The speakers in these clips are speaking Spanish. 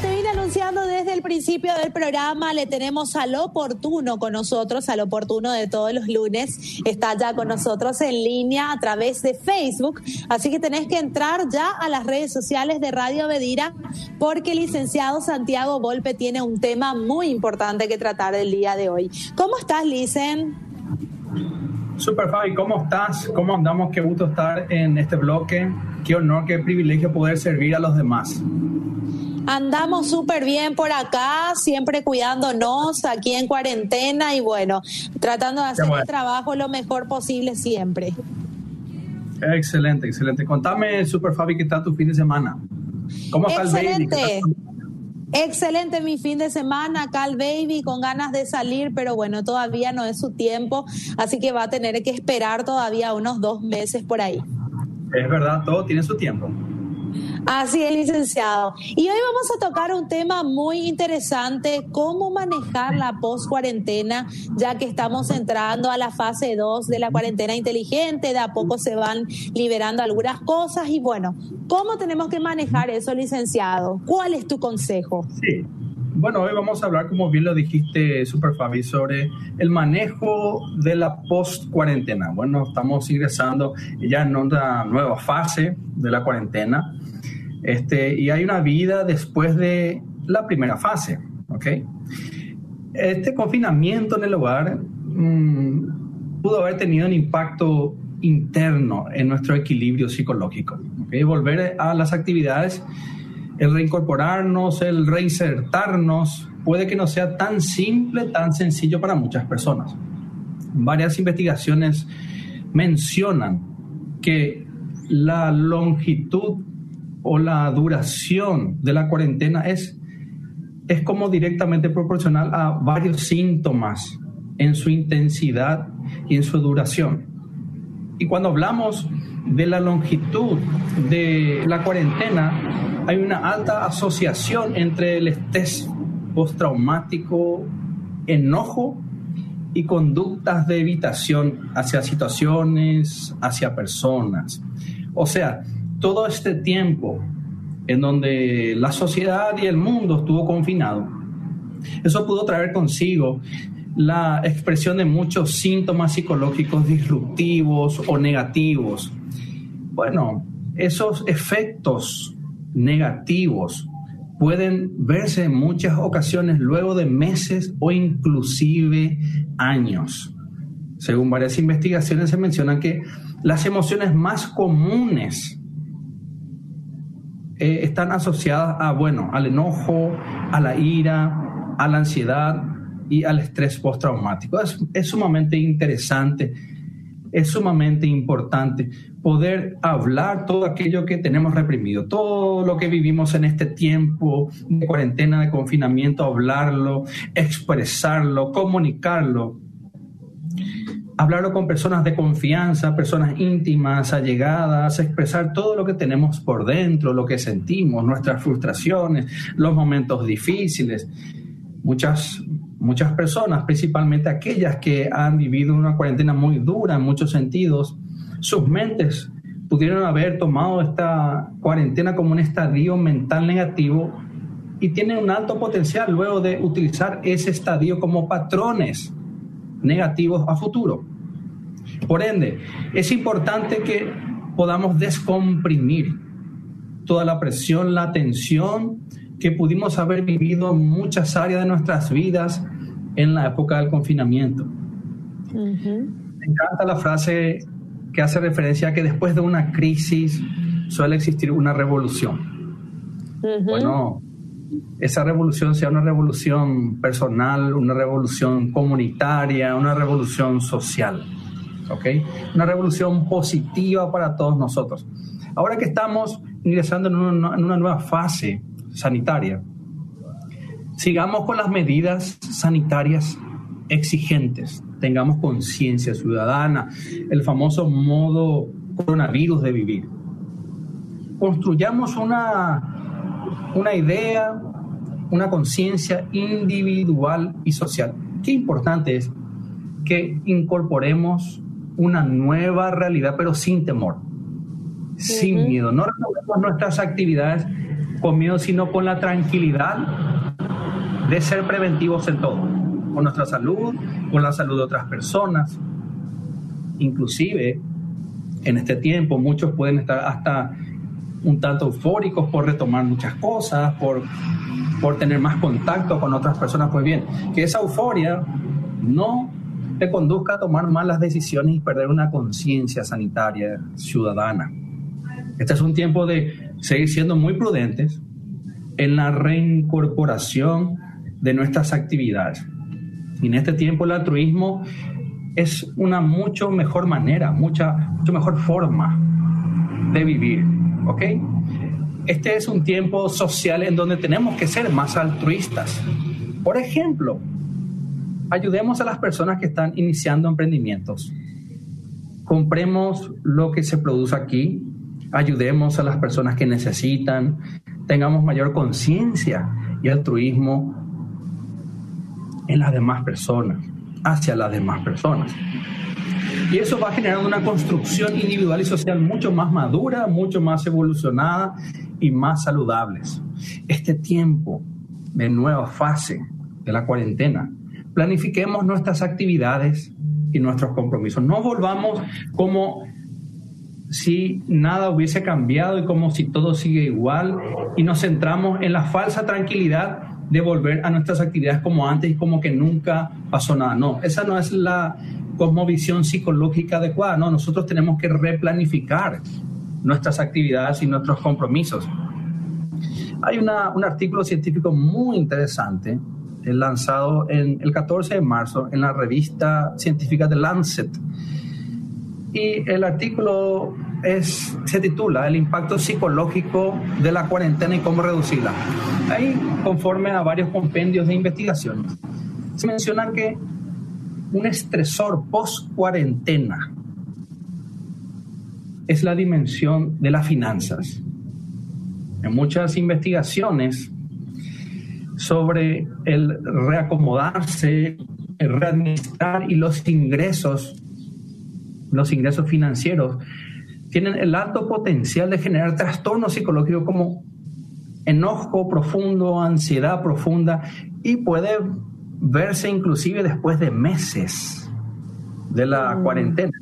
Te vine anunciando desde el principio del programa, le tenemos al oportuno con nosotros, al oportuno de todos los lunes. Está ya con nosotros en línea a través de Facebook. Así que tenés que entrar ya a las redes sociales de Radio Bedira porque el licenciado Santiago Golpe tiene un tema muy importante que tratar el día de hoy. ¿Cómo estás, Licen? Super Fabi, ¿cómo estás? ¿Cómo andamos? Qué gusto estar en este bloque. Qué honor, qué privilegio poder servir a los demás. Andamos súper bien por acá, siempre cuidándonos aquí en cuarentena y bueno, tratando de hacer el trabajo lo mejor posible siempre. Excelente, excelente. Contame, Super Fabi, ¿qué tal tu fin de semana? ¿Cómo está el baby? Excelente mi fin de semana, acá el baby con ganas de salir, pero bueno, todavía no es su tiempo, así que va a tener que esperar todavía unos dos meses por ahí. Es verdad, todo tiene su tiempo. Así es, licenciado. Y hoy vamos a tocar un tema muy interesante, cómo manejar la post-cuarentena, ya que estamos entrando a la fase 2 de la cuarentena inteligente, de a poco se van liberando algunas cosas y bueno, ¿cómo tenemos que manejar eso, licenciado? ¿Cuál es tu consejo? Sí. Bueno, hoy vamos a hablar, como bien lo dijiste, Super Fabi, sobre el manejo de la post-cuarentena. Bueno, estamos ingresando ya en una nueva fase de la cuarentena este, y hay una vida después de la primera fase. ¿okay? Este confinamiento en el hogar mm, pudo haber tenido un impacto interno en nuestro equilibrio psicológico. ¿okay? Volver a las actividades, el reincorporarnos, el reinsertarnos, puede que no sea tan simple, tan sencillo para muchas personas. Varias investigaciones mencionan que la longitud o la duración de la cuarentena es, es como directamente proporcional a varios síntomas en su intensidad y en su duración. Y cuando hablamos de la longitud de la cuarentena, hay una alta asociación entre el estrés postraumático, enojo y conductas de evitación hacia situaciones, hacia personas. O sea, todo este tiempo en donde la sociedad y el mundo estuvo confinado, eso pudo traer consigo la expresión de muchos síntomas psicológicos disruptivos o negativos. Bueno, esos efectos negativos pueden verse en muchas ocasiones luego de meses o inclusive años. Según varias investigaciones se menciona que las emociones más comunes eh, están asociadas a, bueno, al enojo, a la ira, a la ansiedad y al estrés postraumático. Es, es sumamente interesante, es sumamente importante poder hablar todo aquello que tenemos reprimido, todo lo que vivimos en este tiempo de cuarentena, de confinamiento, hablarlo, expresarlo, comunicarlo hablarlo con personas de confianza, personas íntimas, allegadas, expresar todo lo que tenemos por dentro, lo que sentimos, nuestras frustraciones, los momentos difíciles. Muchas, muchas personas, principalmente aquellas que han vivido una cuarentena muy dura en muchos sentidos, sus mentes pudieron haber tomado esta cuarentena como un estadio mental negativo y tienen un alto potencial luego de utilizar ese estadio como patrones negativos a futuro. Por ende, es importante que podamos descomprimir toda la presión, la tensión que pudimos haber vivido muchas áreas de nuestras vidas en la época del confinamiento. Me encanta la frase que hace referencia a que después de una crisis suele existir una revolución. Bueno, esa revolución sea una revolución personal, una revolución comunitaria, una revolución social. ¿Ok? Una revolución positiva para todos nosotros. Ahora que estamos ingresando en una, en una nueva fase sanitaria, sigamos con las medidas sanitarias exigentes, tengamos conciencia ciudadana, el famoso modo coronavirus de vivir. Construyamos una una idea, una conciencia individual y social. Qué importante es que incorporemos una nueva realidad, pero sin temor, sin miedo. No resolvemos nuestras actividades con miedo, sino con la tranquilidad de ser preventivos en todo, con nuestra salud, con la salud de otras personas. Inclusive, en este tiempo, muchos pueden estar hasta un tanto eufóricos por retomar muchas cosas, por, por tener más contacto con otras personas. Pues bien, que esa euforia no te conduzca a tomar malas decisiones y perder una conciencia sanitaria ciudadana. Este es un tiempo de seguir siendo muy prudentes en la reincorporación de nuestras actividades. Y en este tiempo el altruismo es una mucho mejor manera, mucha, mucho mejor forma de vivir, ¿ok? Este es un tiempo social en donde tenemos que ser más altruistas. Por ejemplo, ayudemos a las personas que están iniciando emprendimientos. Compremos lo que se produce aquí, ayudemos a las personas que necesitan, tengamos mayor conciencia y altruismo en las demás personas, hacia las demás personas. Y eso va generando una construcción individual y social mucho más madura, mucho más evolucionada y más saludables. Este tiempo de nueva fase de la cuarentena planifiquemos nuestras actividades y nuestros compromisos. No volvamos como si nada hubiese cambiado y como si todo sigue igual y nos centramos en la falsa tranquilidad de volver a nuestras actividades como antes y como que nunca pasó nada. No, esa no es la cosmovisión psicológica adecuada. No, nosotros tenemos que replanificar nuestras actividades y nuestros compromisos. Hay un artículo científico muy interesante lanzado en el 14 de marzo en la revista científica The Lancet. Y el artículo es, se titula El impacto psicológico de la cuarentena y cómo reducirla. Ahí, conforme a varios compendios de investigación, se menciona que un estresor post-cuarentena es la dimensión de las finanzas. En muchas investigaciones sobre el reacomodarse, el readministrar y los ingresos, los ingresos financieros, tienen el alto potencial de generar trastornos psicológicos como enojo profundo, ansiedad profunda y puede verse inclusive después de meses de la mm. cuarentena.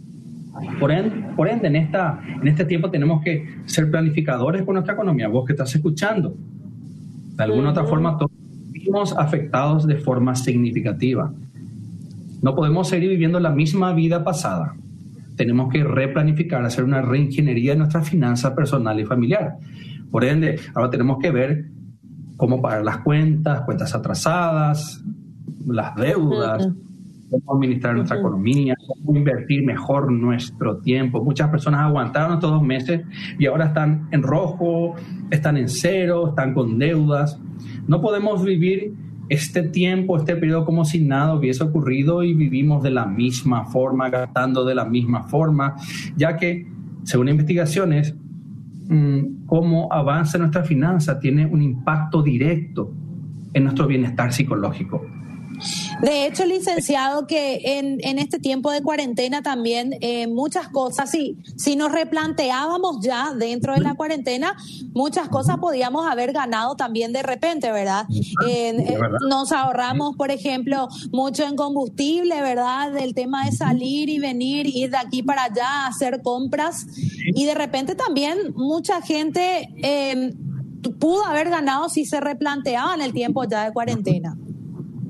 Por ende, por ende en, esta, en este tiempo tenemos que ser planificadores con nuestra economía. Vos que estás escuchando, de alguna otra forma, todos afectados de forma significativa. No podemos seguir viviendo la misma vida pasada. Tenemos que replanificar, hacer una reingeniería de nuestra finanza personal y familiar. Por ende, ahora tenemos que ver cómo pagar las cuentas, cuentas atrasadas, las deudas, cómo administrar nuestra economía, cómo invertir mejor nuestro tiempo. Muchas personas aguantaron estos dos meses y ahora están en rojo, están en cero, están con deudas. No podemos vivir este tiempo, este periodo como si nada hubiese ocurrido y vivimos de la misma forma, gastando de la misma forma, ya que, según investigaciones, mm, cómo avanza nuestra finanza tiene un impacto directo en nuestro bienestar psicológico. De hecho, licenciado, que en, en este tiempo de cuarentena también eh, muchas cosas, si, si nos replanteábamos ya dentro de la cuarentena, muchas cosas podíamos haber ganado también de repente, ¿verdad? Eh, nos ahorramos, por ejemplo, mucho en combustible, ¿verdad? El tema de salir y venir, ir de aquí para allá, hacer compras. Y de repente también mucha gente eh, pudo haber ganado si se replanteaban el tiempo ya de cuarentena.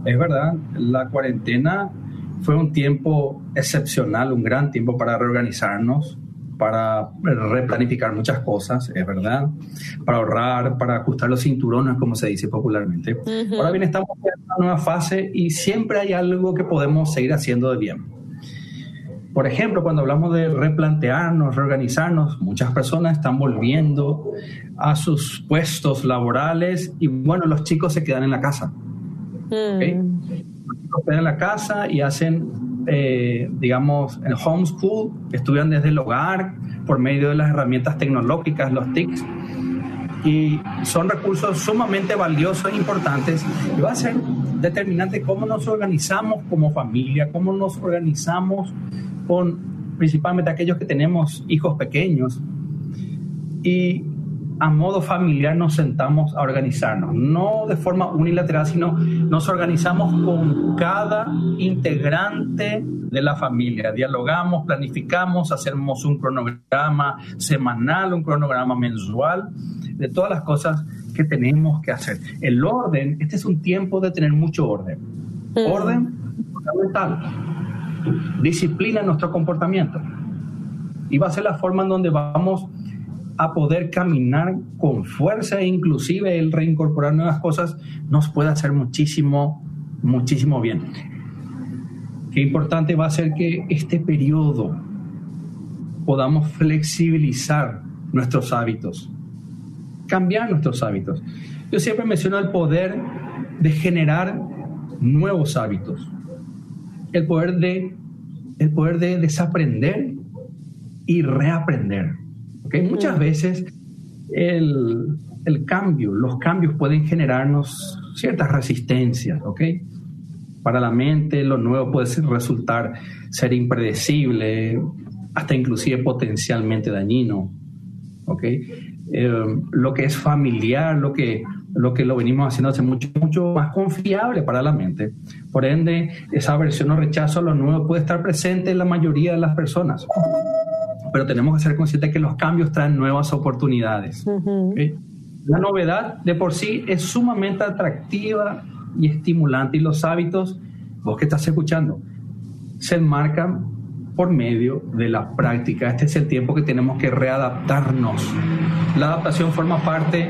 Es verdad, la cuarentena fue un tiempo excepcional, un gran tiempo para reorganizarnos, para replanificar muchas cosas, es verdad, para ahorrar, para ajustar los cinturones, como se dice popularmente. Ahora bien, estamos en una nueva fase y siempre hay algo que podemos seguir haciendo de bien. Por ejemplo, cuando hablamos de replantearnos, reorganizarnos, muchas personas están volviendo a sus puestos laborales y bueno, los chicos se quedan en la casa. Mm. en la casa y hacen, eh, digamos, el homeschool, estudian desde el hogar por medio de las herramientas tecnológicas, los TICs. Y son recursos sumamente valiosos e importantes y va a ser determinante cómo nos organizamos como familia, cómo nos organizamos con principalmente aquellos que tenemos hijos pequeños. Y a modo familiar nos sentamos a organizarnos, no de forma unilateral, sino nos organizamos con cada integrante de la familia, dialogamos, planificamos, hacemos un cronograma semanal, un cronograma mensual, de todas las cosas que tenemos que hacer. El orden, este es un tiempo de tener mucho orden. Mm. Orden fundamental. Disciplina en nuestro comportamiento. Y va a ser la forma en donde vamos a poder caminar con fuerza e inclusive el reincorporar nuevas cosas nos puede hacer muchísimo, muchísimo bien. Qué importante va a ser que este periodo podamos flexibilizar nuestros hábitos, cambiar nuestros hábitos. Yo siempre menciono el poder de generar nuevos hábitos, el poder de, el poder de desaprender y reaprender. Muchas veces el, cambio, los cambios pueden generarnos ciertas resistencias, ¿ok? Para la mente lo nuevo puede resultar ser impredecible, hasta inclusive potencialmente dañino, ¿ok? Eh, lo que es familiar, lo que, lo que lo venimos haciendo hace mucho, mucho más confiable para la mente. Por ende, esa aversión o rechazo a lo nuevo puede estar presente en la mayoría de las personas pero tenemos que ser conscientes que los cambios traen nuevas oportunidades. La novedad de por sí es sumamente atractiva y estimulante y los hábitos, vos que estás escuchando, se enmarcan por medio de la práctica. Este es el tiempo que tenemos que readaptarnos. La adaptación forma parte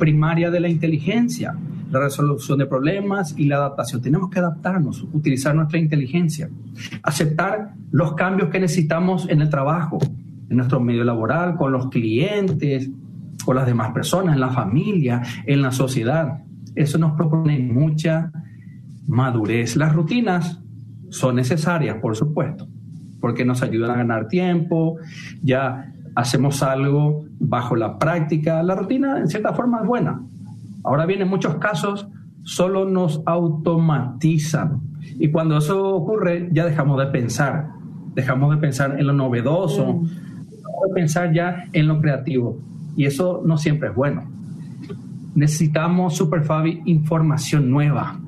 primaria de la inteligencia, la resolución de problemas y la adaptación. Tenemos que adaptarnos, utilizar nuestra inteligencia, aceptar los cambios que necesitamos en el trabajo, en nuestro medio laboral, con los clientes, con las demás personas, en la familia, en la sociedad. Eso nos propone mucha madurez. Las rutinas son necesarias, por supuesto, porque nos ayudan a ganar tiempo, ya hacemos algo bajo la práctica. La rutina, en cierta forma, es buena. Ahora bien, en muchos casos, solo nos automatizan. Y cuando eso ocurre, ya dejamos de pensar. Dejamos de pensar en lo novedoso, mm pensar ya en lo creativo y eso no siempre es bueno. Necesitamos, Super Fabi, información nueva,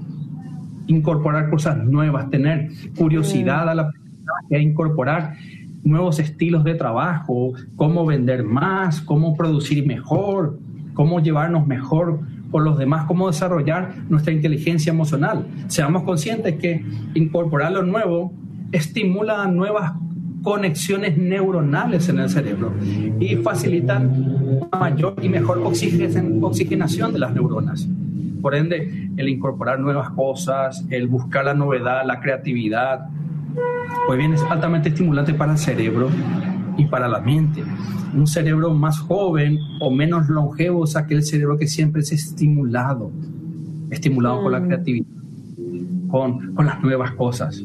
incorporar cosas nuevas, tener curiosidad a la a incorporar nuevos estilos de trabajo, cómo vender más, cómo producir mejor, cómo llevarnos mejor con los demás, cómo desarrollar nuestra inteligencia emocional. Seamos conscientes que incorporar lo nuevo estimula nuevas conexiones neuronales en el cerebro y facilitan mayor y mejor oxigenación de las neuronas. Por ende, el incorporar nuevas cosas, el buscar la novedad, la creatividad, pues bien es altamente estimulante para el cerebro y para la mente. Un cerebro más joven o menos longevo es aquel cerebro que siempre es estimulado, estimulado por la mm. creatividad, con, con las nuevas cosas.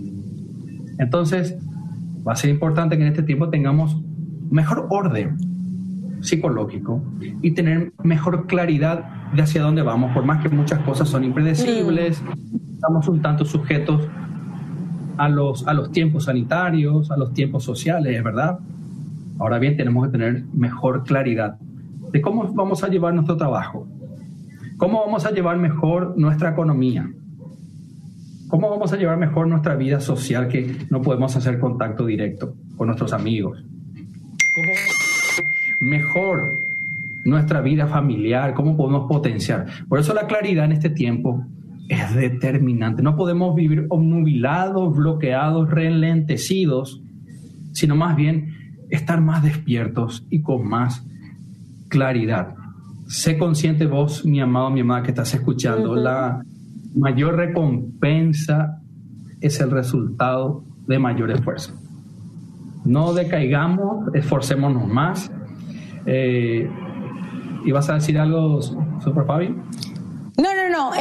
Entonces, va a ser importante que en este tiempo tengamos mejor orden psicológico y tener mejor claridad de hacia dónde vamos, por más que muchas cosas son impredecibles, estamos un tanto sujetos a los, a los tiempos sanitarios, a los tiempos sociales, ¿verdad? Ahora bien, tenemos que tener mejor claridad de cómo vamos a llevar nuestro trabajo, cómo vamos a llevar mejor nuestra economía, ¿Cómo vamos a llevar mejor nuestra vida social que no podemos hacer contacto directo con nuestros amigos? ¿Cómo mejor nuestra vida familiar? ¿Cómo podemos potenciar? Por eso la claridad en este tiempo es determinante. No podemos vivir obnubilados, bloqueados, relentecidos, sino más bien estar más despiertos y con más claridad. Sé consciente vos, mi amado, mi amada, que estás escuchando. La mayor recompensa es el resultado de mayor esfuerzo. No decaigamos, esforcémonos más. Eh, ¿Y vas a decir algo, Super Fabi? No, no, no.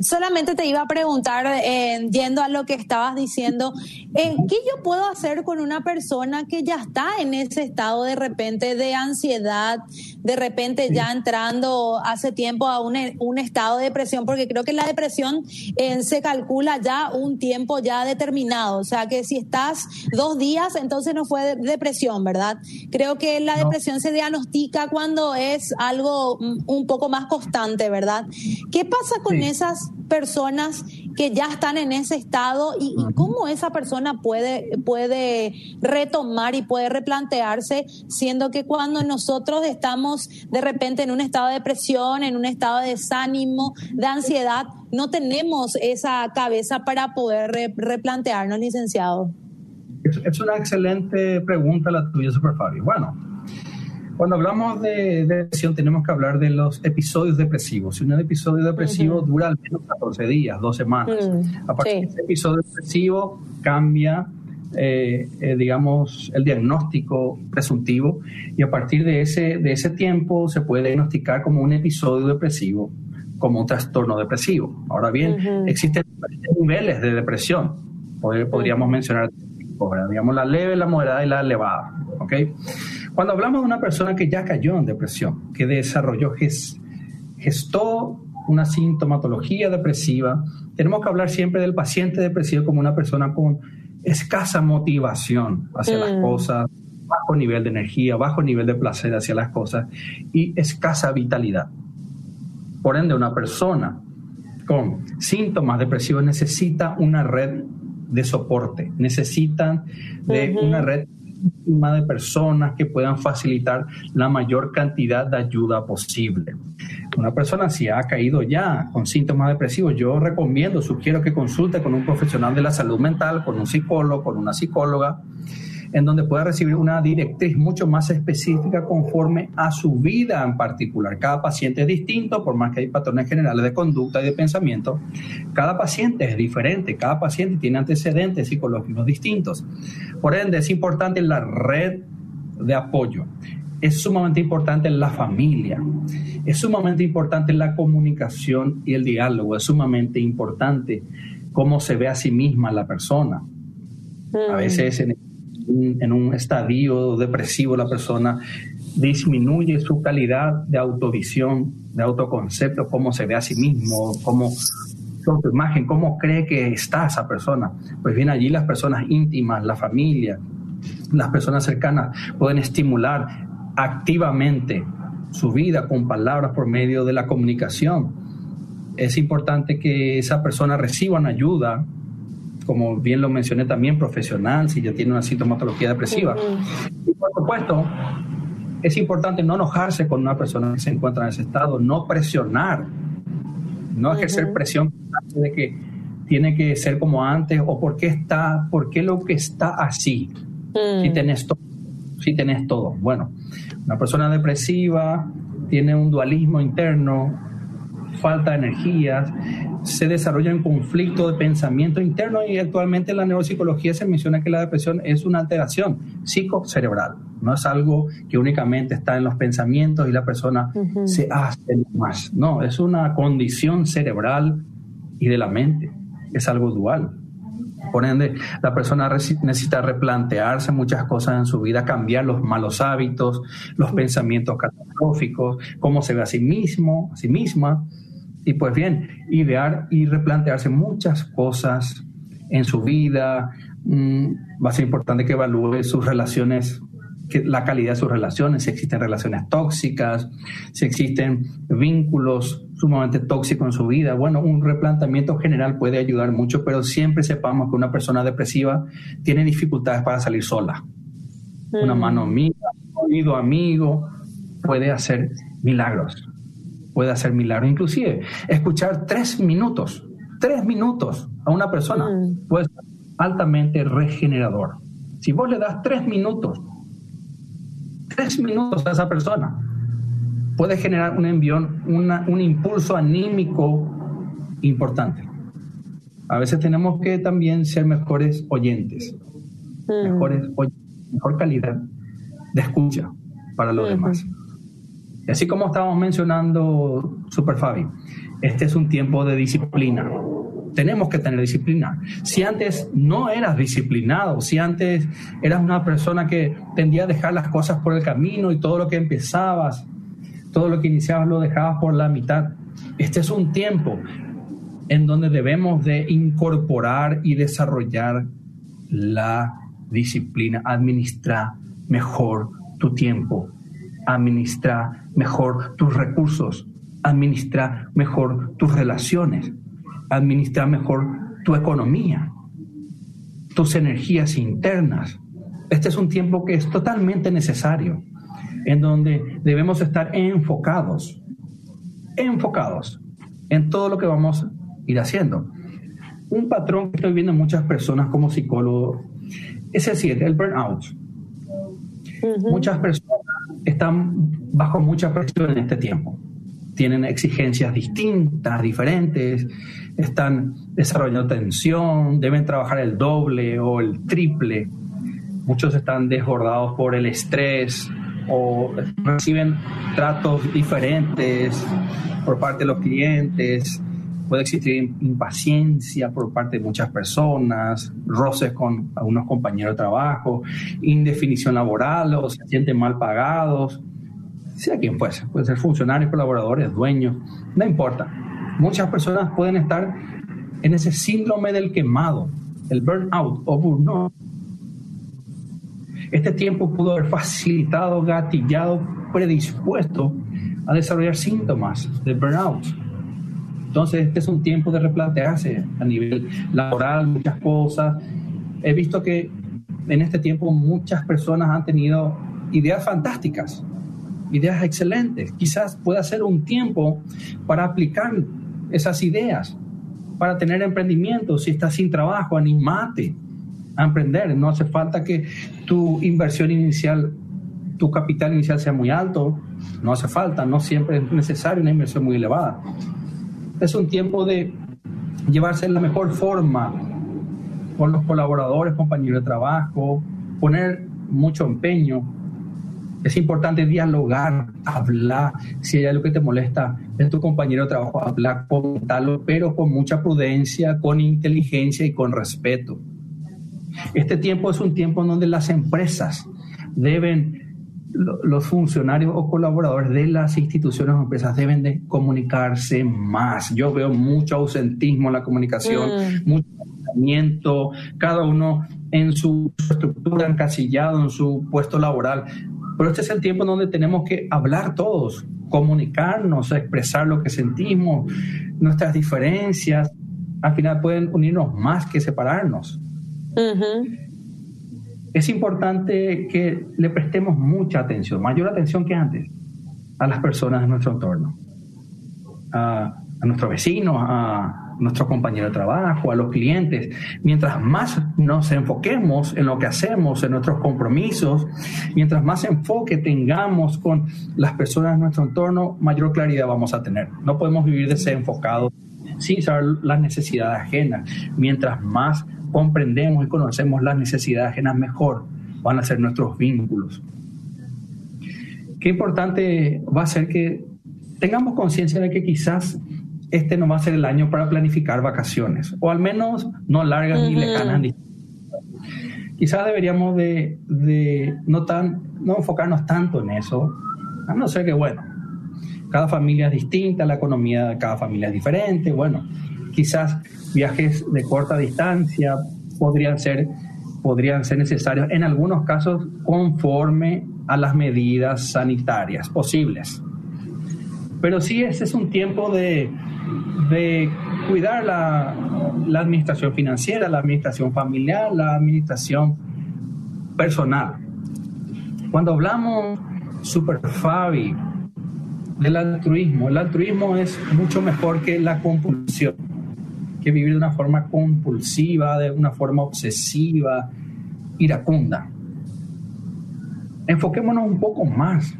solamente te iba a preguntar, eh, yendo a lo que estabas diciendo, eh, ¿qué yo puedo hacer con una persona que ya está en ese estado de repente de ansiedad, de repente ya entrando hace tiempo a un, un, estado de depresión? Porque creo que la depresión se calcula ya un tiempo ya determinado, o sea que si estás dos días, entonces no fue depresión, ¿verdad? Creo que la depresión se diagnostica cuando es algo mm, un poco más constante, ¿verdad? ¿Qué pasa con esas personas que ya están en ese estado y, cómo esa persona puede, puede retomar y puede replantearse, siendo que cuando nosotros estamos de repente en un estado de depresión, en un estado de desánimo, de ansiedad, no tenemos esa cabeza para poder replantearnos, licenciado? Es, una excelente pregunta la tuya, Super Fabio. Bueno, cuando hablamos de depresión tenemos que hablar de los episodios depresivos. Si un episodio depresivo dura al menos 14 días, dos semanas. Mm, a partir de ese episodio depresivo cambia, eh, eh, digamos, el diagnóstico presuntivo y a partir de ese, de ese tiempo se puede diagnosticar como un episodio depresivo, como un trastorno depresivo. Ahora bien, existen niveles de depresión. Podríamos mencionar, digamos, la leve, la moderada y la elevada. ¿ok?, cuando hablamos de una persona que ya cayó en depresión, que desarrolló, gestó una sintomatología depresiva, tenemos que hablar siempre del paciente depresivo como una persona con escasa motivación hacia las mm. cosas, bajo nivel de energía, bajo nivel de placer hacia las cosas y escasa vitalidad. Por ende, una persona con síntomas depresivos necesita una red de soporte, necesitan de una red de personas que puedan facilitar la mayor cantidad de ayuda posible. Una persona si ha caído ya con síntomas depresivos, yo recomiendo, sugiero que consulte con un profesional de la salud mental, con un psicólogo, con una psicóloga, en donde pueda recibir una directriz mucho más específica conforme a su vida en particular. Cada paciente es distinto, por más que hay patrones generales de conducta y de pensamiento. Cada paciente es diferente, cada paciente tiene antecedentes psicológicos distintos. Por ende, es importante la red de apoyo. Es sumamente importante la familia, es sumamente importante la comunicación y el diálogo, es sumamente importante cómo se ve a sí misma la persona. A mm. veces en en un estadio depresivo la persona disminuye su calidad de autovisión, de autoconcepto, cómo se ve a sí mismo, cómo su imagen, cómo cree que está esa persona. Pues bien, allí las personas íntimas, la familia, las personas cercanas pueden estimular activamente su vida con palabras por medio de la comunicación. Es importante que esa persona reciba una ayuda como bien lo mencioné también, profesional, si ya tiene una sintomatología depresiva. Y por supuesto, es importante no enojarse con una persona que se encuentra en ese estado, no presionar, no ejercer presión de que tiene que ser como antes o por qué está, por qué lo que está así, si mm. tenés todo, si tenés todo. Bueno, una persona depresiva tiene un dualismo interno, falta de energías, se desarrolla un conflicto de pensamiento interno y actualmente en la neuropsicología se menciona que la depresión es una alteración psicocerebral, no es algo que únicamente está en los pensamientos y la persona se hace más, no, es una condición cerebral y de la mente, es algo dual. Por ende, la persona necesita replantearse muchas cosas en su vida, cambiar los malos hábitos, los pensamientos catastróficos, cómo se ve a sí mismo, a sí misma, y pues bien, idear y replantearse muchas cosas en su vida. Mm, va a ser importante que evalúe sus relaciones, que, la calidad de sus relaciones, si existen relaciones tóxicas, si existen vínculos sumamente tóxicos en su vida. Bueno, un replanteamiento general puede ayudar mucho, pero siempre sepamos que una persona depresiva tiene dificultades para salir sola. Una mm. mano amiga, un oído amigo, puede hacer milagros puede hacer milagros. Inclusive, escuchar tres minutos, tres minutos a una persona mm. puede ser altamente regenerador. Si vos le das tres minutos, tres minutos a esa persona, puede generar un envión, un impulso anímico importante. A veces tenemos que también ser mejores oyentes, mm. mejores, mejor calidad de escucha para los demás. Así como estábamos mencionando, Super Fabi, este es un tiempo de disciplina. Tenemos que tener disciplina. Si antes no eras disciplinado, si antes eras una persona que tendía a dejar las cosas por el camino y todo lo que empezabas, todo lo que iniciabas lo dejabas por la mitad, este es un tiempo en donde debemos de incorporar y desarrollar la disciplina, administrar mejor tu tiempo, administrar mejor tus recursos, administrar mejor tus relaciones, administrar mejor tu economía, tus energías internas. Este es un tiempo que es totalmente necesario, en donde debemos estar enfocados, enfocados en todo lo que vamos a ir haciendo. Un patrón que estoy viendo en muchas personas como psicólogo es el siguiente, el burnout. Muchas personas están bajo mucha presión en este tiempo tienen exigencias distintas, diferentes, están desarrollando tensión, deben trabajar el doble o el triple. Muchos están desbordados por el estrés o reciben tratos diferentes por parte de los clientes. Puede existir impaciencia por parte de muchas personas, roces con algunos compañeros de trabajo, indefinición laboral o se sienten mal pagados sea quien fuese, puede ser funcionarios, colaboradores, dueños, no importa. Muchas personas pueden estar en ese síndrome del quemado, el burnout o burnout. Este tiempo pudo haber facilitado, gatillado, predispuesto a desarrollar síntomas de burnout. Entonces, este es un tiempo de replantearse a nivel laboral, muchas cosas. He visto que en este tiempo muchas personas han tenido ideas fantásticas, ideas excelentes. Quizás pueda ser un tiempo para aplicar esas ideas, para tener emprendimiento. Si estás sin trabajo, animate a emprender. No hace falta que tu inversión inicial, tu capital inicial sea muy alto. No hace falta, no siempre es necesario una inversión muy elevada. Es un tiempo de llevarse en la mejor forma con los colaboradores, compañeros de trabajo, poner mucho empeño es importante dialogar, hablar. Si hay algo que te molesta es tu compañero de trabajo, hablar, comentarlo, pero con mucha prudencia, con inteligencia y con respeto. Este tiempo es un tiempo en donde las empresas deben, los funcionarios o colaboradores de las instituciones o empresas deben de comunicarse más. Yo veo mucho ausentismo en la comunicación, mm. mucho pensamiento, cada uno en su estructura encasillado, en su puesto laboral. Pero este es el tiempo donde tenemos que hablar todos, comunicarnos, expresar lo que sentimos, nuestras diferencias. Al final pueden unirnos más que separarnos. Es importante que le prestemos mucha atención, mayor atención que antes, a las personas de nuestro entorno, a, a nuestros vecinos, a, nuestro compañero de trabajo, a los clientes. Mientras más nos enfoquemos en lo que hacemos, en nuestros compromisos, mientras más enfoque tengamos con las personas de nuestro entorno, mayor claridad vamos a tener. No podemos vivir desenfocados sin saber las necesidades ajenas. Mientras más comprendemos y conocemos las necesidades ajenas, mejor van a ser nuestros vínculos. Qué importante va a ser que tengamos conciencia de que quizás este no va a ser el año para planificar vacaciones, o al menos no largas ni lejanas. Quizás deberíamos de, no, tan, no enfocarnos tanto en eso, a no ser que, bueno, cada familia es distinta, la economía de cada familia es diferente, bueno, quizás viajes de corta distancia podrían ser, podrían ser necesarios en algunos casos conforme a las medidas sanitarias posibles. Pero sí, ese es un tiempo de, de cuidar la, la, administración financiera, la administración familiar, la administración personal. Cuando hablamos, Super Fabi, del altruismo, el altruismo es mucho mejor que la compulsión, que vivir de una forma compulsiva, de una forma obsesiva, iracunda. Enfoquémonos un poco más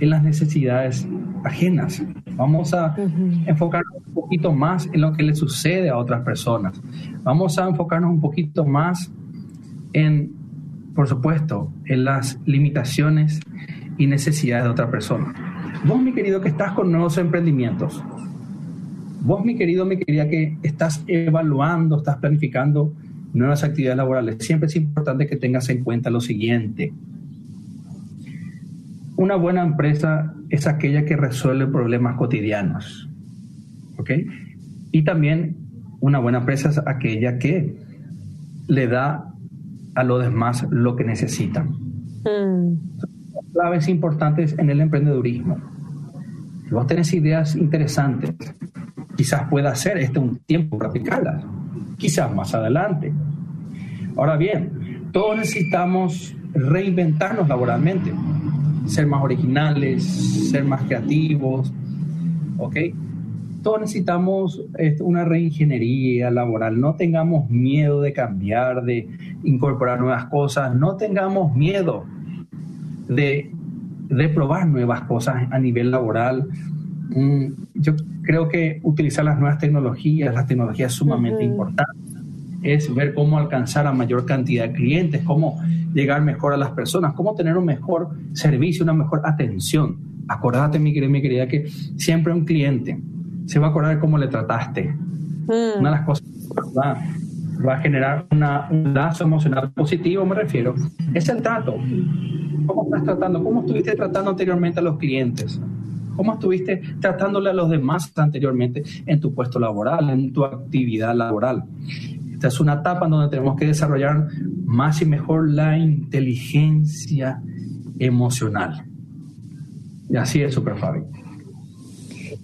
en las necesidades ajenas. Vamos a enfocarnos un poquito más en lo que le sucede a otras personas. Vamos a enfocarnos un poquito más en, por supuesto, en las limitaciones y necesidades de otra persona. Vos, mi querido, que estás con nuevos emprendimientos, Vos, mi querido, me quería que estás evaluando, estás planificando nuevas actividades laborales. Siempre es importante que tengas en cuenta lo siguiente. Una buena empresa es aquella que resuelve problemas cotidianos. ¿Ok? Y también una buena empresa es aquella que le da a los demás lo que necesitan. Mm. Claves importantes en el emprendedurismo. Si vos tenés ideas interesantes, quizás pueda ser este un tiempo practicarlas, quizás más adelante. Ahora bien, todos necesitamos reinventarnos laboralmente, ser más originales, ser más creativos, ¿ok? Todos necesitamos este, una reingeniería laboral, no tengamos miedo de cambiar, de incorporar nuevas cosas, no tengamos miedo de, de probar nuevas cosas a nivel laboral. Mm, yo creo que utilizar las nuevas tecnologías, la tecnología es sumamente importante. Es ver cómo alcanzar a mayor cantidad de clientes, cómo llegar mejor a las personas, cómo tener un mejor servicio, una mejor atención. Acordate, mi querida, mi querida, que siempre un cliente se va a acordar cómo le trataste. Mm. Una de las cosas va, va a generar una, un lazo emocional positivo, me refiero, es el trato. ¿Cómo estás tratando? ¿Cómo estuviste tratando anteriormente a los clientes? ¿Cómo estuviste tratándole a los demás anteriormente en tu puesto laboral, en tu actividad laboral? Esta es una etapa en donde tenemos que desarrollar más y mejor la inteligencia emocional. Y así es, Super Fabi.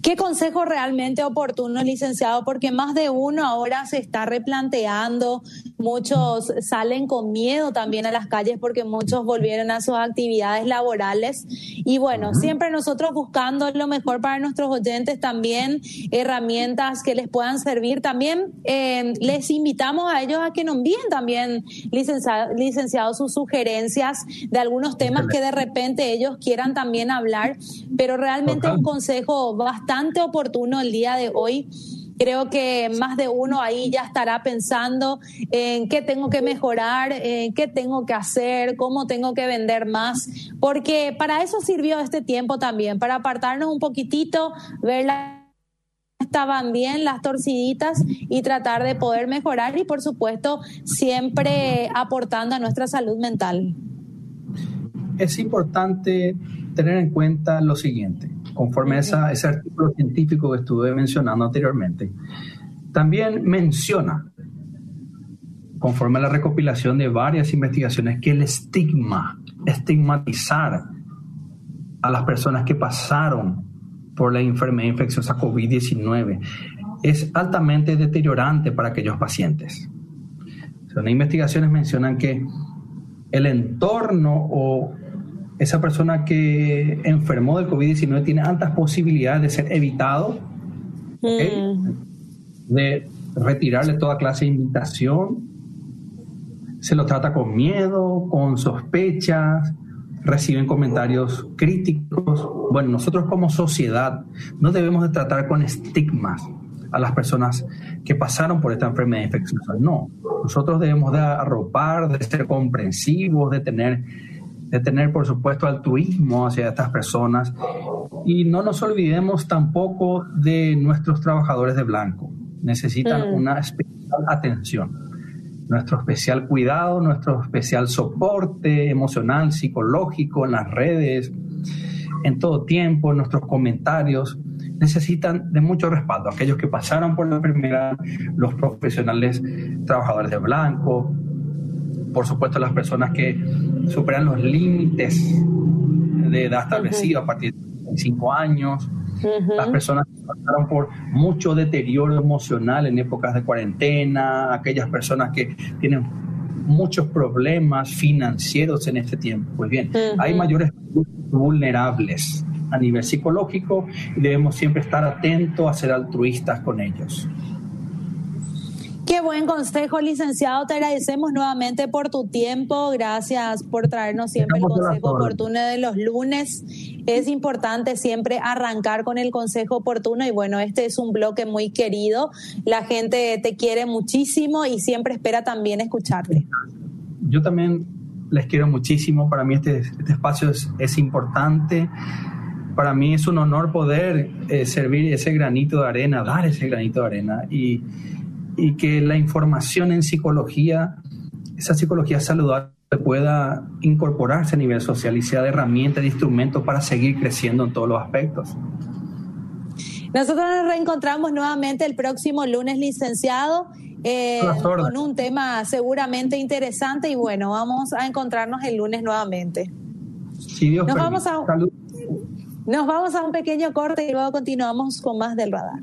¿Qué consejo realmente oportuno, licenciado? Porque más de uno ahora se está replanteando, muchos salen con miedo también a las calles porque muchos volvieron a sus actividades laborales. Y bueno, siempre nosotros buscando lo mejor para nuestros oyentes también, herramientas que les puedan servir. También eh, les invitamos a ellos a que nos envíen también, licenciados, licenciado, sus sugerencias de algunos temas que de repente ellos quieran también hablar, pero realmente un consejo bastante bastante oportuno el día de hoy. Creo que más de uno ahí ya estará pensando en qué tengo que mejorar, en qué tengo que hacer, cómo tengo que vender más, porque para eso sirvió este tiempo también, para apartarnos un poquitito, ver las estaban bien las torciditas y tratar de poder mejorar y por supuesto siempre aportando a nuestra salud mental. Es importante tener en cuenta lo siguiente conforme a ese artículo científico que estuve mencionando anteriormente, también menciona, conforme a la recopilación de varias investigaciones, que el estigma, estigmatizar a las personas que pasaron por la enfermedad infecciosa COVID-19 es altamente deteriorante para aquellos pacientes. Las investigaciones mencionan que el entorno o esa persona que enfermó del COVID-19 tiene altas posibilidades de ser evitado, mm. de retirarle toda clase de invitación, se lo trata con miedo, con sospechas, reciben comentarios críticos. Bueno, nosotros como sociedad no debemos de tratar con estigmas a las personas que pasaron por esta enfermedad infecciosa. No, nosotros debemos de arropar, de ser comprensivos, de tener de tener, por supuesto, altruismo hacia estas personas. Y no nos olvidemos tampoco de nuestros trabajadores de blanco. Necesitan mm. una especial atención, nuestro especial cuidado, nuestro especial soporte emocional, psicológico en las redes, en todo tiempo, nuestros comentarios. Necesitan de mucho respaldo. Aquellos que pasaron por la enfermedad, los profesionales trabajadores de blanco, por supuesto las personas que superan los límites de edad establecidos a partir de 5 años, las personas que pasaron por mucho deterioro emocional en épocas de cuarentena, aquellas personas que tienen muchos problemas financieros en este tiempo. Pues bien, hay mayores vulnerables a nivel psicológico y debemos siempre estar atentos a ser altruistas con ellos. Qué buen consejo, licenciado. Te agradecemos nuevamente por tu tiempo. Gracias por traernos siempre el consejo oportuno de los lunes. Es importante siempre arrancar con el consejo oportuno y bueno, este es un bloque muy querido. La gente te quiere muchísimo y siempre espera también escucharte. Yo también les quiero muchísimo. Para mí este, este espacio es, es importante para mí es un honor poder eh, servir ese granito de arena, dar ese granito de arena y, y que la información en psicología, esa psicología saludable pueda incorporarse a nivel social y sea de herramienta, de instrumento para seguir creciendo en todos los aspectos. Nosotros nos reencontramos nuevamente el próximo lunes, licenciado, eh, con un tema seguramente interesante y bueno, vamos a encontrarnos el lunes nuevamente. Sí, Dios nos, vamos a, nos vamos a un pequeño corte y luego continuamos con más del radar.